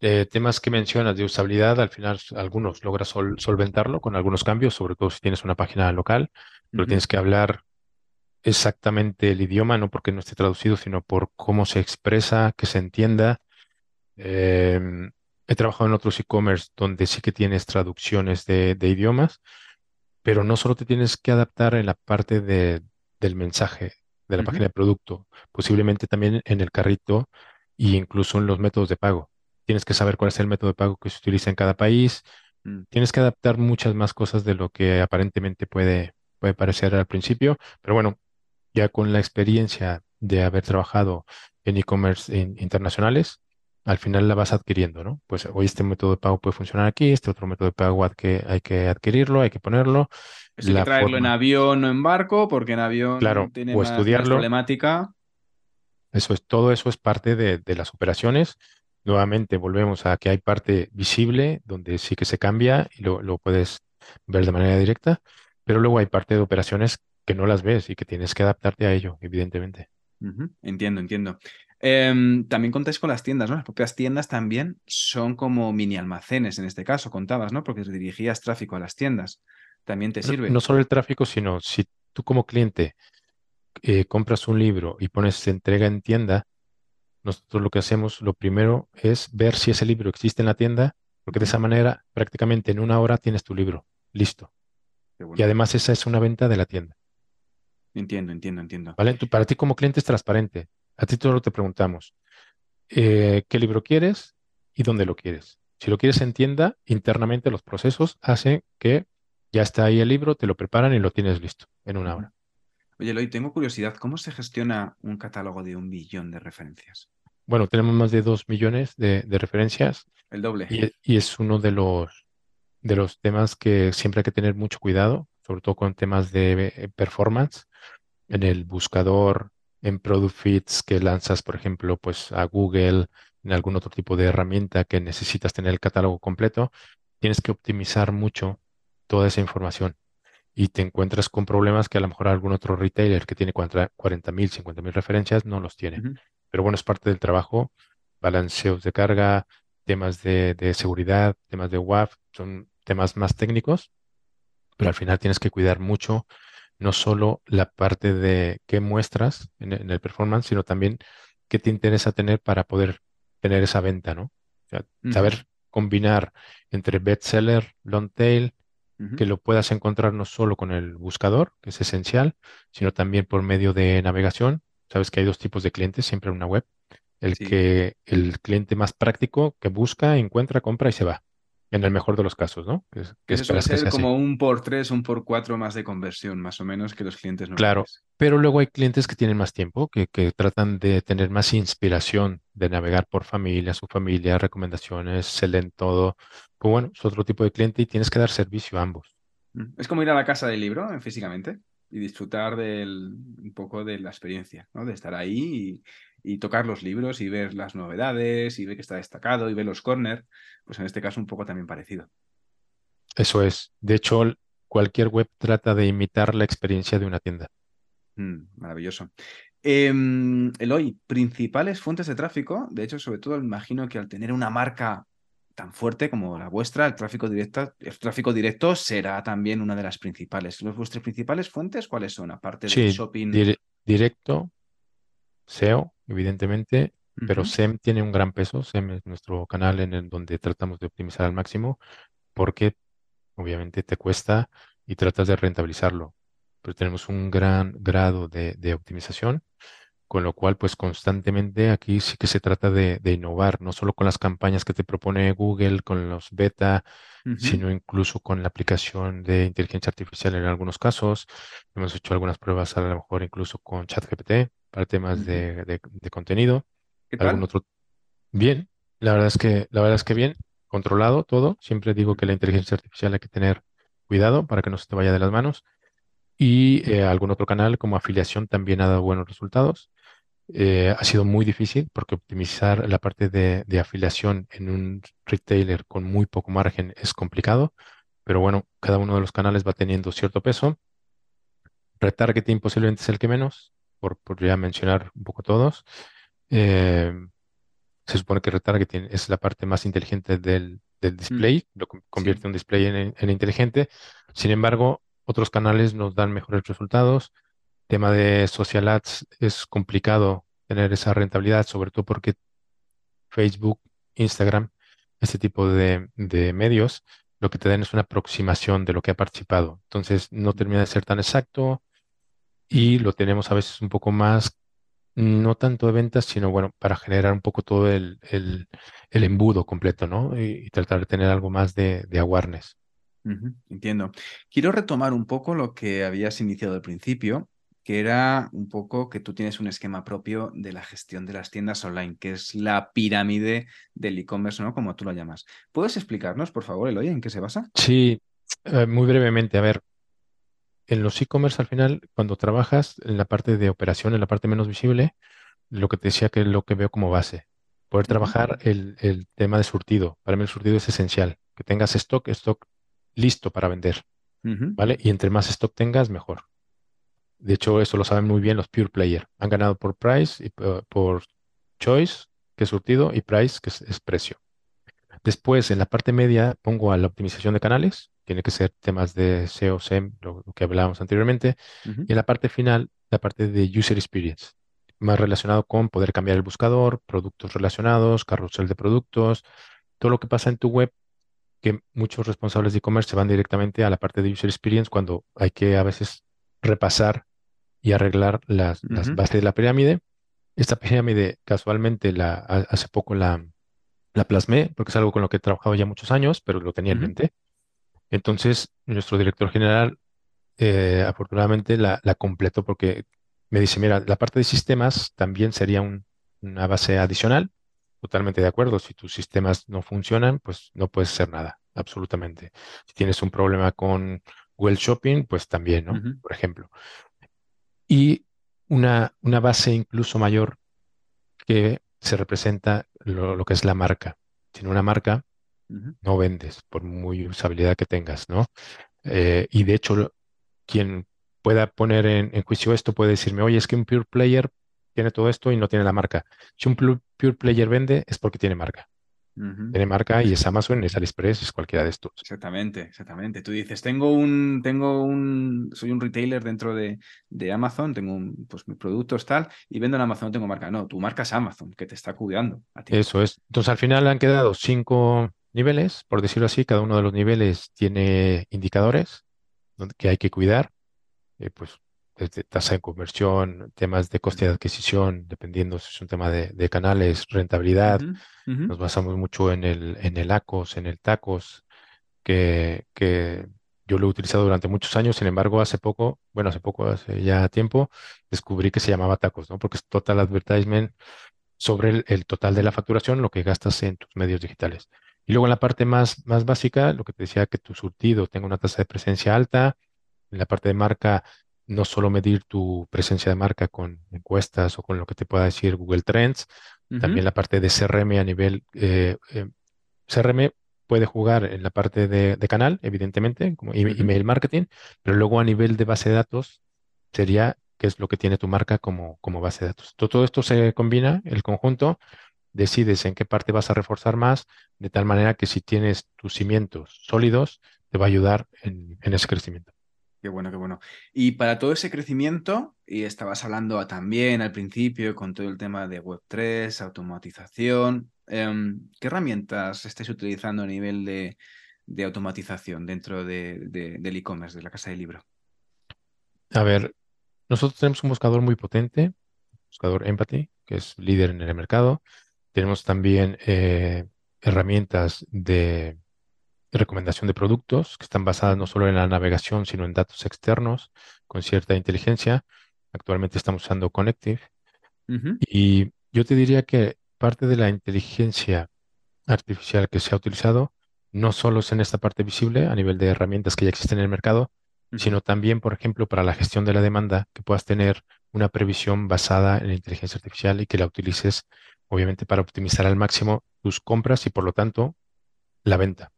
Eh, temas que mencionas de usabilidad, al final algunos logras solventarlo con algunos cambios, sobre todo si tienes una página local, pero tienes que hablar exactamente el idioma, no porque no esté traducido, sino por cómo se expresa, que se entienda. Em, He trabajado en otros e-commerce donde sí que tienes traducciones de, idiomas, pero no solo te tienes que adaptar en la parte del mensaje de la página de producto, posiblemente también en el carrito e incluso en los métodos de pago. Tienes que saber cuál es el método de pago que se utiliza en cada país. Mm. Tienes que adaptar muchas más cosas de lo que aparentemente puede, puede parecer al principio, pero bueno, ya con la experiencia de haber trabajado en e-commerce internacionales, al final la vas adquiriendo, ¿no? Pues hoy este método de pago puede funcionar aquí, este otro método de pago hay que, hay que adquirirlo, hay que ponerlo. hay que traerlo en avión o en barco, porque en avión tiene más, problemática. Eso es, todo eso es parte de, las operaciones. Nuevamente volvemos a que hay parte visible donde sí que se cambia y lo, puedes ver de manera directa, pero luego hay parte de operaciones que no las ves y que tienes que adaptarte a ello, evidentemente. Entiendo, entiendo. Em, también contáis con las tiendas, ¿no? Las propias tiendas también son como mini almacenes en este caso, contabas, ¿no? Porque dirigías tráfico a las tiendas. También te sirve. No, solo el tráfico, sino si tú como cliente eh, compras un libro y pones entrega en tienda, nosotros lo que hacemos, lo primero es ver si ese libro existe en la tienda, porque de esa manera prácticamente en una hora tienes tu libro listo. Y además esa es una venta de la tienda. Entiendo, entiendo, entiendo. ¿Vale? para ti como cliente es transparente. A ti solo te preguntamos, eh, ¿qué libro quieres y dónde lo quieres? Si lo quieres en tienda, internamente los procesos hacen que ya está ahí el libro, te lo preparan y lo tienes listo en una hora. Oye, Eloy, tengo curiosidad, ¿cómo se gestiona un catálogo de un millón de referencias? Bueno, tenemos más de dos millones de, referencias. El doble. Y, es uno de los, de los temas que siempre hay que tener mucho cuidado, sobre todo con temas de eh, performance. En el buscador, en Product Feeds que lanzas, por ejemplo, pues a Google, en algún otro tipo de herramienta que necesitas tener el catálogo completo, tienes que optimizar mucho toda esa información y te encuentras con problemas que a lo mejor algún otro retailer que tiene 40.000, 50.000 referencias no los tiene. Pero bueno, es parte del trabajo, balanceos de carga, temas de, seguridad, temas de WAF, son temas más técnicos, pero al final tienes que cuidar mucho no solo la parte de qué muestras en, el performance, sino también qué te interesa tener para poder tener esa venta, ¿no? saber combinar entre bestseller, long tail, que lo puedas encontrar no solo con el buscador, que es esencial, sino también por medio de navegación. Sabes que hay dos tipos de clientes siempre en una web. El que el cliente más práctico que busca, encuentra, compra y se va. En el mejor de los casos, ¿no? Que, que Eso ser como un por tres, un por cuatro más de conversión, más o menos, que los clientes no. Claro, pero luego hay clientes que tienen más tiempo, que, que tratan de tener más inspiración, de navegar por familia, su familia, recomendaciones, se leen todo. Pues bueno, es otro tipo de cliente y tienes que dar servicio a ambos. Mm, es como ir a la casa del libro eh, físicamente y disfrutar del, un poco de la experiencia, ¿no? De estar ahí y, tocar los libros y ver las novedades y ver que está destacado y ver los corners, pues en este caso un poco también parecido. Eso es. De hecho, cualquier web trata de imitar la experiencia de una tienda. Mm, maravilloso. Eh, Eloy, principales fuentes de tráfico, de hecho, sobre todo, imagino que al tener una marca tan fuerte como la vuestra, el tráfico directo, el tráfico directo será también una de las principales. ¿Los vuestras principales fuentes cuáles son? Aparte del shopping. directo, SEO, evidentemente, pero SEM tiene un gran peso. SEM es nuestro canal en el donde tratamos de optimizar al máximo, porque obviamente te cuesta y tratas de rentabilizarlo. Pero tenemos un gran grado de, de optimización con lo cual, pues constantemente aquí sí que se trata de, innovar, no solo con las campañas que te propone Google, con los beta, sino incluso con la aplicación de inteligencia artificial en algunos casos. Hemos hecho algunas pruebas a lo mejor incluso con ChatGPT para temas de, contenido. ¿Qué tal? otro... Bien, la verdad es que, la verdad es que bien, controlado todo. Siempre digo que la inteligencia artificial hay que tener cuidado para que no se te vaya de las manos. Y eh, algún otro canal como afiliación también ha dado buenos resultados. Eh, ha sido muy difícil porque optimizar la parte de, afiliación en un retailer con muy poco margen es complicado, pero bueno, cada uno de los canales va teniendo cierto peso. Retargeting posiblemente es el que menos, por, ya mencionar un poco todos. Eh, se supone que retargeting es la parte más inteligente del, mm. display, lo convierte un display en inteligente. Sin embargo, otros canales nos dan mejores resultados tema de social ads es complicado tener esa rentabilidad, sobre todo porque Facebook, Instagram, este tipo de, medios, lo que te dan es una aproximación de lo que ha participado. Entonces no termina de ser tan exacto y lo tenemos a veces un poco más, no tanto de ventas, sino bueno, para generar un poco todo el, embudo completo, ¿no? Y, tratar de tener algo más de, de awareness. entiendo. Quiero retomar un poco lo que habías iniciado al principio que era un poco que tú tienes un esquema propio de la gestión de las tiendas online, que es la pirámide del e-commerce, ¿no? Como tú lo llamas. ¿Puedes explicarnos, por favor, Eloy, en qué se basa? Sí, eh, muy brevemente. A ver, en los e-commerce al final, cuando trabajas en la parte de operación, en la parte menos visible, lo que te decía que es lo que veo como base, poder trabajar el, tema de surtido. Para mí el surtido es esencial, que tengas stock, stock listo para vender, ¿vale? Y entre más stock tengas, mejor. De hecho, eso lo saben muy bien los pure player. Han ganado por price y por, choice, que es surtido, y price, que es, precio. Después, en la parte media, pongo a la optimización de canales. Tiene que ser temas de SEO, SEM, lo, que hablábamos anteriormente. Y en la parte final, la parte de user experience, más relacionado con poder cambiar el buscador, productos relacionados, carrusel de productos, todo lo que pasa en tu web que muchos responsables de e-commerce se van directamente a la parte de user experience cuando hay que a veces repasar y arreglar las, bases de la pirámide. esta pirámide casualmente la, hace poco la, la plasmé, porque es algo con lo que he trabajado ya muchos años, pero lo tenía en mente. Entonces, nuestro director general, eh, afortunadamente, la, la, completó porque me dice, mira, la parte de sistemas también sería una base adicional. Totalmente de acuerdo. Si tus sistemas no funcionan, pues no puedes hacer nada, absolutamente. Si tienes un problema con Google Shopping, pues también, ¿no? Por ejemplo. Y una, una base incluso mayor que se representa lo, que es la marca. Sin una marca, no vendes, por muy usabilidad que tengas, ¿no? Eh, y de hecho, quien pueda poner en, juicio esto puede decirme, oye, es que un pure player tiene todo esto y no tiene la marca. Si un pure player vende, es porque tiene marca. Tiene marca y es Amazon, es AliExpress, es cualquiera de estos. Exactamente, exactamente. Tú dices, tengo un, tengo un, soy un retailer dentro de, Amazon, tengo un, pues mis productos tal, y vendo en Amazon, no tengo marca. No, tu marca es Amazon, que te está cuidando a ti. Eso es. Entonces al final han quedado cinco niveles, por decirlo así, cada uno de los niveles tiene indicadores que hay que cuidar, eh, pues desde tasa de conversión, temas de coste de adquisición, dependiendo si es un tema de, canales, rentabilidad. Nos basamos mucho en el, en el ACOS, en el TACOS, que, que yo lo he utilizado durante muchos años, sin embargo, hace poco, bueno, hace poco, hace ya tiempo, descubrí que se llamaba TACOS, ¿no? Porque es Total Advertisement sobre el, total de la facturación, lo que gastas en tus medios digitales. Y luego en la parte más, más básica, lo que te decía, que tu surtido tenga una tasa de presencia alta. En la parte de marca, no solo medir tu presencia de marca con encuestas o con lo que te pueda decir Google Trends, también la parte de CRM a nivel... Eh, eh, CRM puede jugar en la parte de, canal, evidentemente, como email marketing, pero luego a nivel de base de datos sería qué es lo que tiene tu marca como, como base de datos. Todo, esto se combina, el conjunto, decides en qué parte vas a reforzar más, de tal manera que si tienes tus cimientos sólidos, te va a ayudar en ese crecimiento. Qué bueno, qué bueno. Y para todo ese crecimiento, y estabas hablando también al principio con todo el tema de Web3, automatización, em, ¿qué herramientas estáis utilizando a nivel de, automatización dentro del e-commerce, de la casa de libro? A ver, nosotros tenemos un buscador muy potente, buscador Empathy, que es líder en el mercado. Tenemos también eh, herramientas de recomendación de productos que están basadas no solo en la navegación, sino en datos externos con cierta inteligencia. Actualmente estamos usando Connective. Y yo te diría que parte de la inteligencia artificial que se ha utilizado no solo es en esta parte visible a nivel de herramientas que ya existen en el mercado, sino también, por ejemplo, para la gestión de la demanda, que puedas tener una previsión basada en la inteligencia artificial y que la utilices, obviamente, para optimizar al máximo tus compras y, por lo tanto, la venta.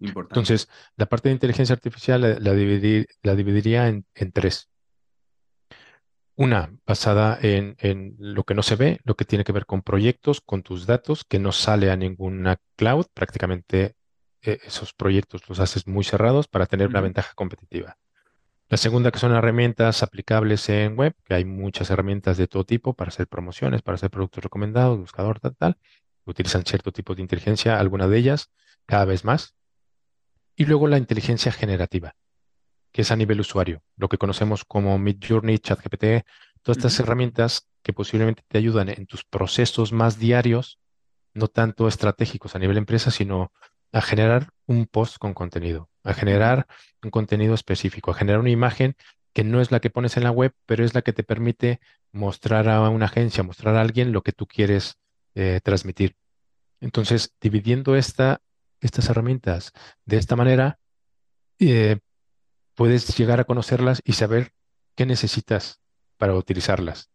Entonces, la parte de inteligencia artificial la, dividiría en, tres. Una basada en, lo que no se ve, lo que tiene que ver con proyectos, con tus datos, que no sale a ninguna cloud. Prácticamente eh, esos proyectos los haces muy cerrados para tener una ventaja competitiva. La segunda, que son herramientas aplicables en web, que hay muchas herramientas de todo tipo para hacer promociones, para hacer productos recomendados, buscador, tal, tal. Utilizan cierto tipo de inteligencia, algunas de ellas cada vez más. Y luego la inteligencia generativa, que es a nivel usuario, lo que conocemos como Midjourney, ChatGPT, todas estas herramientas que posiblemente te ayudan en tus procesos más diarios, no tanto estratégicos a nivel empresa, sino a generar un post con contenido, a generar un contenido específico, a generar una imagen que no es la que pones en la web, pero es la que te permite mostrar a una agencia, mostrar a alguien lo que tú quieres eh, transmitir. Entonces, dividiendo esta estas herramientas de esta manera, eh, puedes llegar a conocerlas y saber qué necesitas para utilizarlas.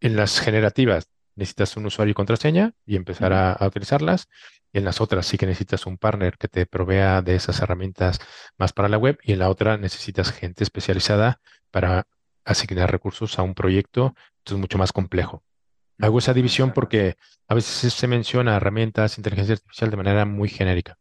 En las generativas necesitas un usuario y contraseña y empezar a, utilizarlas. En las otras sí que necesitas un partner que te provea de esas herramientas más para la web y en la otra necesitas gente especializada para asignar recursos a un proyecto. Esto es mucho más complejo. Hago esa división porque a veces se menciona herramientas, inteligencia artificial de manera muy genérica.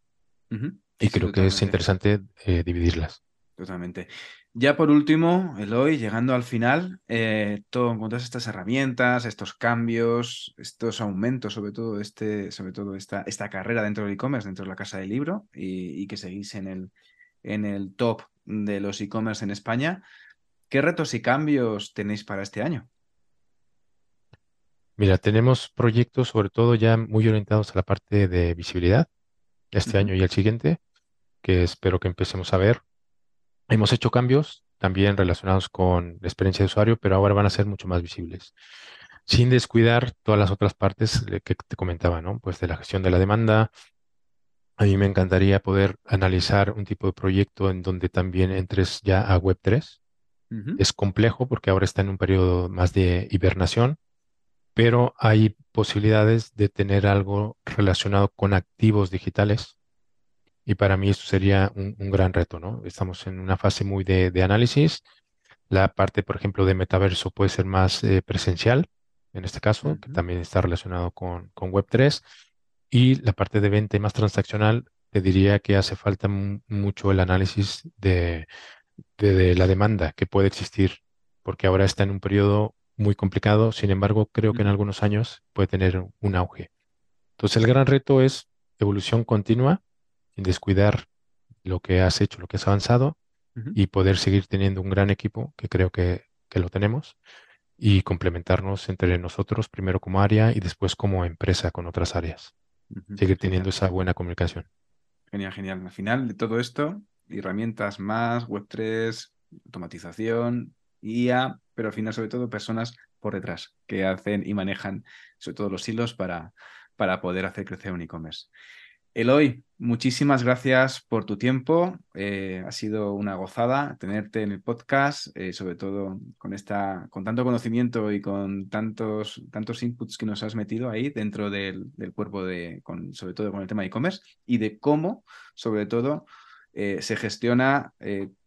Y creo que es interesante eh, dividirlas. Totalmente. Ya por último, Eloy, llegando al final, eh, todo, con todas estas herramientas, estos cambios, estos aumentos, sobre todo, este, sobre todo esta, esta carrera dentro del e-commerce, dentro de la casa del libro, y, que seguís en el, en el top de los e-commerce en España, ¿qué retos y cambios tenéis para este año? Mira, tenemos proyectos sobre todo ya muy orientados a la parte de visibilidad este año y el siguiente, que espero que empecemos a ver. Hemos hecho cambios también relacionados con la experiencia de usuario, pero ahora van a ser mucho más visibles, sin descuidar todas las otras partes que te comentaba, ¿no? Pues de la gestión de la demanda. A mí me encantaría poder analizar un tipo de proyecto en donde también entres ya a Web3. Es complejo porque ahora está en un periodo más de hibernación pero hay posibilidades de tener algo relacionado con activos digitales y para mí esto sería un, gran reto, ¿no? Estamos en una fase muy de, análisis. La parte, por ejemplo, de metaverso puede ser más eh, presencial, en este caso, que también está relacionado con, Web3. Y la parte de venta y más transaccional, te diría que hace falta mucho el análisis de, de la demanda que puede existir, porque ahora está en un periodo muy complicado, sin embargo, creo que en algunos años puede tener un auge. Entonces, el gran reto es evolución continua, descuidar lo que has hecho, lo que has avanzado y poder seguir teniendo un gran equipo, que creo que, lo tenemos, y complementarnos entre nosotros, primero como área y después como empresa con otras áreas. Seguir teniendo esa buena comunicación. Genial, genial. Al final de todo esto, herramientas más, Web3, automatización, IA, pero al final sobre todo personas por detrás que hacen y manejan sobre todo los hilos para, para poder hacer crecer un e-commerce. Eloy, muchísimas gracias por tu tiempo. Eh, ha sido una gozada tenerte en el podcast, eh, sobre todo con, esta, con tanto conocimiento y con tantos, tantos inputs que nos has metido ahí dentro del, cuerpo, de, sobre todo con el tema de e-commerce y de cómo, sobre todo, eh, se gestiona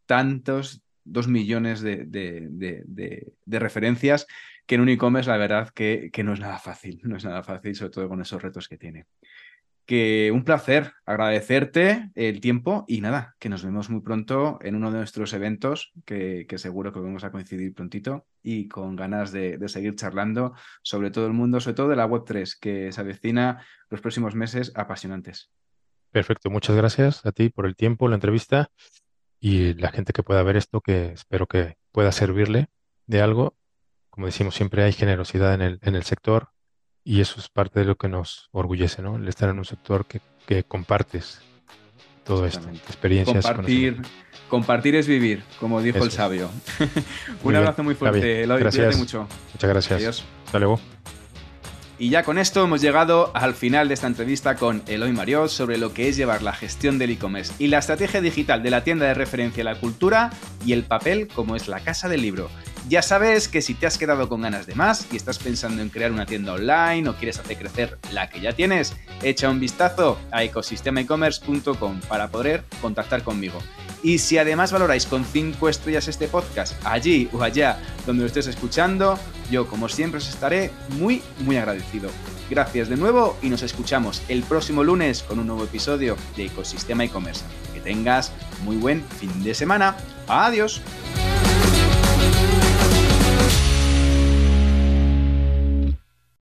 tantos dos millones de, de, referencias, que en un e-commerce la verdad que, que, no es nada fácil, no es nada fácil, sobre todo con esos retos que tiene. Que un placer agradecerte el tiempo y nada, que nos vemos muy pronto en uno de nuestros eventos, que, seguro que vamos a coincidir prontito y con ganas de, seguir charlando sobre todo el mundo, sobre todo de la Web3, que se avecina los próximos meses apasionantes. Perfecto, muchas gracias a ti por el tiempo, la entrevista y la gente que pueda ver esto, que espero que pueda servirle de algo. Como decimos, siempre hay generosidad en el, en el sector y eso es parte de lo que nos orgullece, ¿no? El estar en un sector que, que compartes todo esto, experiencias. Compartir, compartir es vivir, como dijo el sabio. un abrazo muy fuerte, Eloy, gracias. mucho. Muchas gracias. Adiós. Hasta luego. Y ya con esto hemos llegado al final de esta entrevista con Eloy Mariot sobre lo que es llevar la gestión del e-commerce y la estrategia digital de la tienda de referencia a la cultura y el papel como es la casa del libro. Ya sabes que si te has quedado con ganas de más y estás pensando en crear una tienda online o quieres hacer crecer la que ya tienes, echa un vistazo a ecosistemaecommerce.com para poder contactar conmigo. Y si además valoráis con 5 estrellas este podcast, allí o allá donde lo estés escuchando, yo como siempre os estaré muy, muy agradecido. Gracias de nuevo y nos escuchamos el próximo lunes con un nuevo episodio de Ecosistema e-commerce. Que tengas muy buen fin de semana. Adiós.